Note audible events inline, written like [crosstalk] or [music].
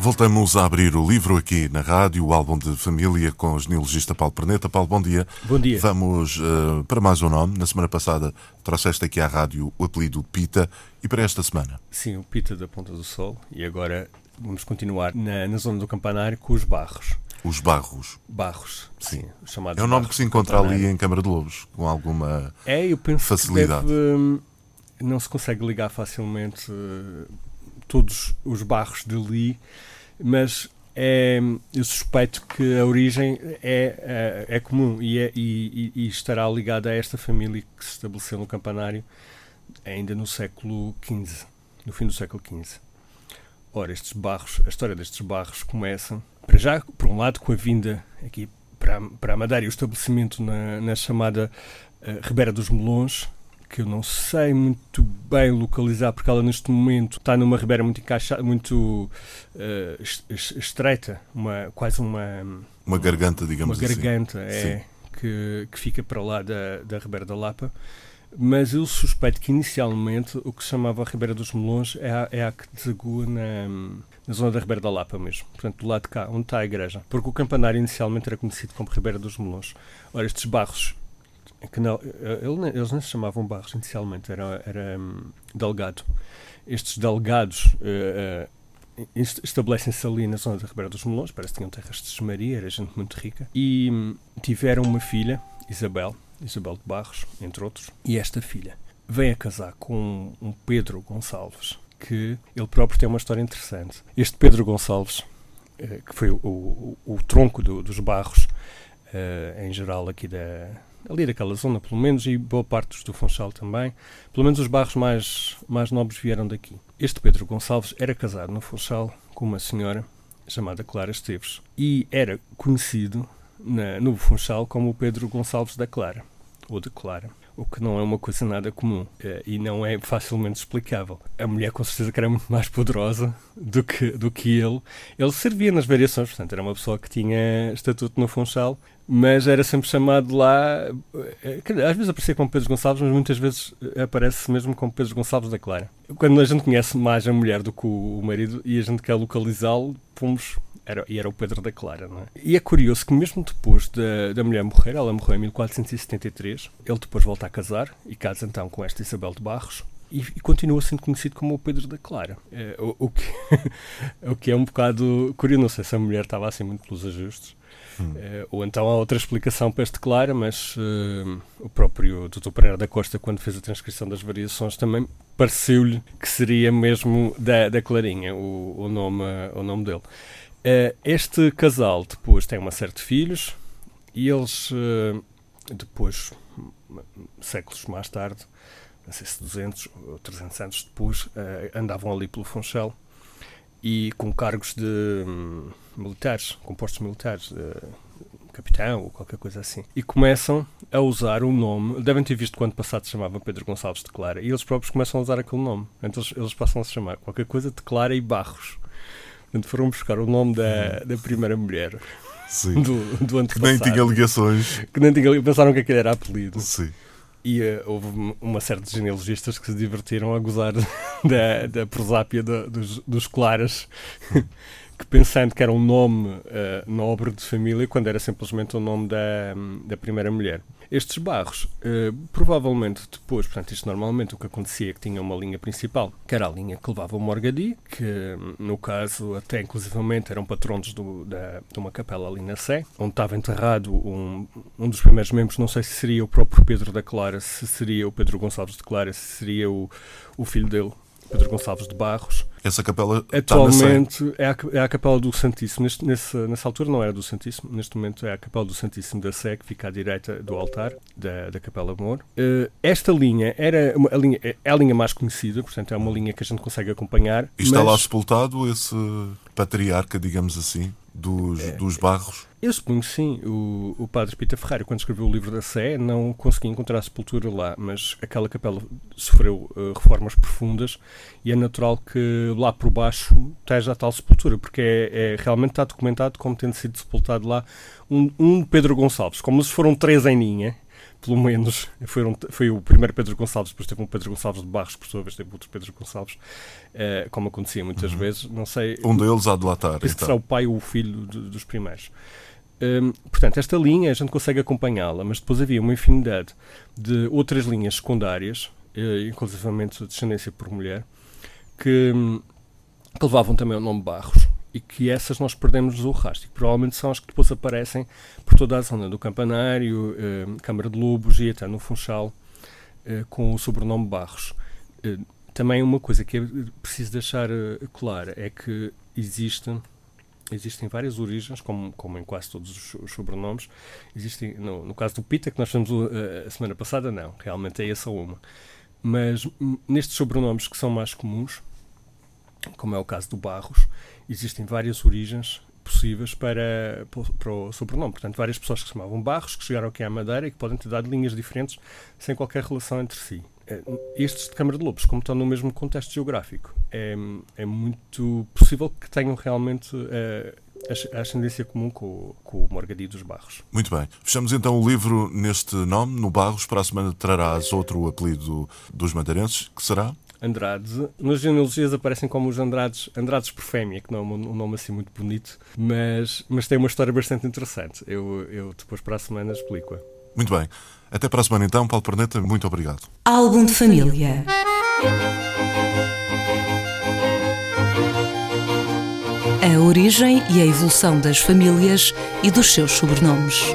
Voltamos a abrir o livro aqui na rádio, o álbum de família com o genealogista Paulo Perneta. Paulo, bom dia. Bom dia. Vamos uh, para mais um nome. Na semana passada trouxeste aqui à rádio o apelido Pita e para esta semana? Sim, o Pita da Ponta do Sol e agora vamos continuar na, na zona do campanário com os Barros. Os Barros. Barros, sim. sim é um nome que se encontra ali em Câmara de Lobos, com alguma é, eu penso facilidade. Que deve, hum, não se consegue ligar facilmente todos os barros de ali mas é, eu suspeito que a origem é, é, é comum e, é, e, e, estará ligada a esta família que se estabeleceu no campanário ainda no século XV, no fim do século XV. Ora, estes barros, a história destes barros começa, para já, por um lado, com a vinda aqui para, para a Madeira e o estabelecimento na, na chamada uh, Ribeira dos Melões, que eu não sei muito bem localizar, porque ela neste momento está numa ribeira muito encaixada, muito uh, estreita, uma, quase uma. Uma garganta, digamos uma assim. Uma garganta, é, que, que fica para lá da, da Ribeira da Lapa. Mas eu suspeito que inicialmente o que se chamava a Ribeira dos Melões é a, é a que desagua na, na zona da Ribeira da Lapa mesmo, portanto do lado de cá, onde está a igreja. Porque o campanário inicialmente era conhecido como Ribeira dos Melões. Ora, estes barros que não, eh, eles não se chamavam Barros inicialmente, era, era um, Delgado. Estes Delgados uh, uh, estabelecem-se ali na zona da Ribeira dos Melões, parece que tinham terras de Maria, era gente muito rica, e um, tiveram uma filha, Isabel, Isabel de Barros, entre outros, e esta filha vem a casar com um Pedro Gonçalves, que ele próprio tem uma história interessante. Este Pedro Gonçalves, uh, que foi o, o, o tronco do, dos Barros, em geral aqui da ali daquela zona, pelo menos, e boa parte do Funchal também. Pelo menos os barros mais, mais nobres vieram daqui. Este Pedro Gonçalves era casado no Funchal com uma senhora chamada Clara Esteves e era conhecido na, no Funchal como o Pedro Gonçalves da Clara, ou de Clara o que não é uma coisa nada comum eh, e não é facilmente explicável. A mulher com certeza que era muito mais poderosa do que, do que ele. Ele servia nas variações, portanto era uma pessoa que tinha estatuto no Funchal, mas era sempre chamado lá. Eh, às vezes aparecia como Pedro Gonçalves, mas muitas vezes aparece mesmo como Pedro Gonçalves da Clara. Quando a gente conhece mais a mulher do que o marido e a gente quer localizá-lo, fomos era, e era o Pedro da Clara, não é? E é curioso que mesmo depois da, da mulher morrer, ela morreu em 1473, ele depois volta a casar e casa então com esta Isabel de Barros, e, e, continua sendo conhecido como o Pedro da Clara. É, o, o, que, [laughs] o que é um bocado curioso. Não sei se a mulher estava assim muito pelos ajustes. É, ou então há outra explicação para este Clara, mas uh, o próprio Dr. Pereira da Costa, quando fez a transcrição das variações, também pareceu-lhe que seria mesmo da, da Clarinha o, o, nome, o nome dele. Uh, este casal depois tem uma série de filhos e eles uh, depois, séculos mais tarde, não sei se 200 ou 300 anos depois, uh, andavam ali pelo Funchal e com cargos de um, militares, com postos militares, capitão ou qualquer coisa assim. E começam a usar o nome, devem ter visto quando passado se chamava Pedro Gonçalves de Clara, e eles próprios começam a usar aquele nome. Então eles, eles passam a se chamar qualquer coisa de Clara e Barros. Portanto, foram buscar o nome da, da primeira mulher Sim. do, do ano Que nem tinha ligações. Que nem tinha Pensaram que aquele era apelido. Sim. E uh, houve uma série de genealogistas que se divertiram a gozar [laughs] da, da prosápia dos, dos claras, [laughs] que pensando que era um nome uh, nobre de família, quando era simplesmente o nome da, da primeira mulher. Estes barros, uh, provavelmente depois, portanto, isto normalmente o que acontecia é que tinha uma linha principal, que era a linha que levava o Morgadi, que no caso até inclusivamente eram patronos do, da, de uma capela ali na Sé, onde estava enterrado um, um dos primeiros membros, não sei se seria o próprio Pedro da Clara, se seria o Pedro Gonçalves de Clara, se seria o, o filho dele, Pedro Gonçalves de Barros. Essa capela atualmente é a, é a capela do Santíssimo. Neste, nesse, nessa altura não era do Santíssimo, neste momento é a capela do Santíssimo da Sé, que fica à direita do altar da, da Capela Mor. Uh, esta linha era uma, a linha, é a linha mais conhecida, portanto é uma linha que a gente consegue acompanhar. E está mas... lá sepultado esse patriarca, digamos assim, dos, é, dos barros? Eu suponho sim. O, o padre Pita Ferreira, quando escreveu o livro da Sé, não conseguia encontrar sepultura lá, mas aquela capela sofreu uh, reformas profundas e é natural que lá por baixo esteja a tal sepultura, porque é, é realmente está documentado como tendo sido sepultado lá um, um Pedro Gonçalves, como se foram três em linha pelo menos, foram, foi o primeiro Pedro Gonçalves, depois teve um Pedro Gonçalves de Barros, por sua vez teve outro Pedro Gonçalves, uh, como acontecia muitas uhum. vezes, não sei... Um deles há de lá estar, então. será o pai ou o filho de, dos primeiros. Um, portanto, esta linha a gente consegue acompanhá-la, mas depois havia uma infinidade de outras linhas secundárias, uh, inclusivamente de descendência por mulher, que, que levavam também o nome Barros e que essas nós perdemos o rastro. E provavelmente são as que depois aparecem por toda a zona do Campanário, eh, Câmara de Lobos e até no Funchal, eh, com o sobrenome Barros. Eh, também uma coisa que é preciso deixar eh, clara é que existe, existem várias origens, como, como em quase todos os, sobrenomes. Existem, no, no, caso do Pita, que nós fizemos uh, a semana passada, não, realmente é essa uma. Mas hum, nestes sobrenomes que são mais comuns, como é o caso do Barros, existem várias origens possíveis para, para o sobrenome. Portanto, várias pessoas que se chamavam Barros, que chegaram aqui à Madeira e que podem ter dado linhas diferentes sem qualquer relação entre si. Eh, estes de Câmara de Lobos, como estão no mesmo contexto geográfico, é, é muito possível que tenham realmente uh, a ascendência comum com, com o Morgadi dos Barros. Muito bem. Fechamos então o livro neste nome, no Barros. Para a semana trarás outro apelido dos madeirenses, que será? Andrade. Nas genealogias aparecem como os Andrades, Andrades por fêmea, que não é um nome assim muito bonito, mas, mas tem uma história bastante interessante. Eu, eu depois para a semana explico-a. Muito bem. Até para a semana então, Paulo Perneta, muito obrigado. Álbum de família. A origem e a evolução das famílias e dos seus sobrenomes.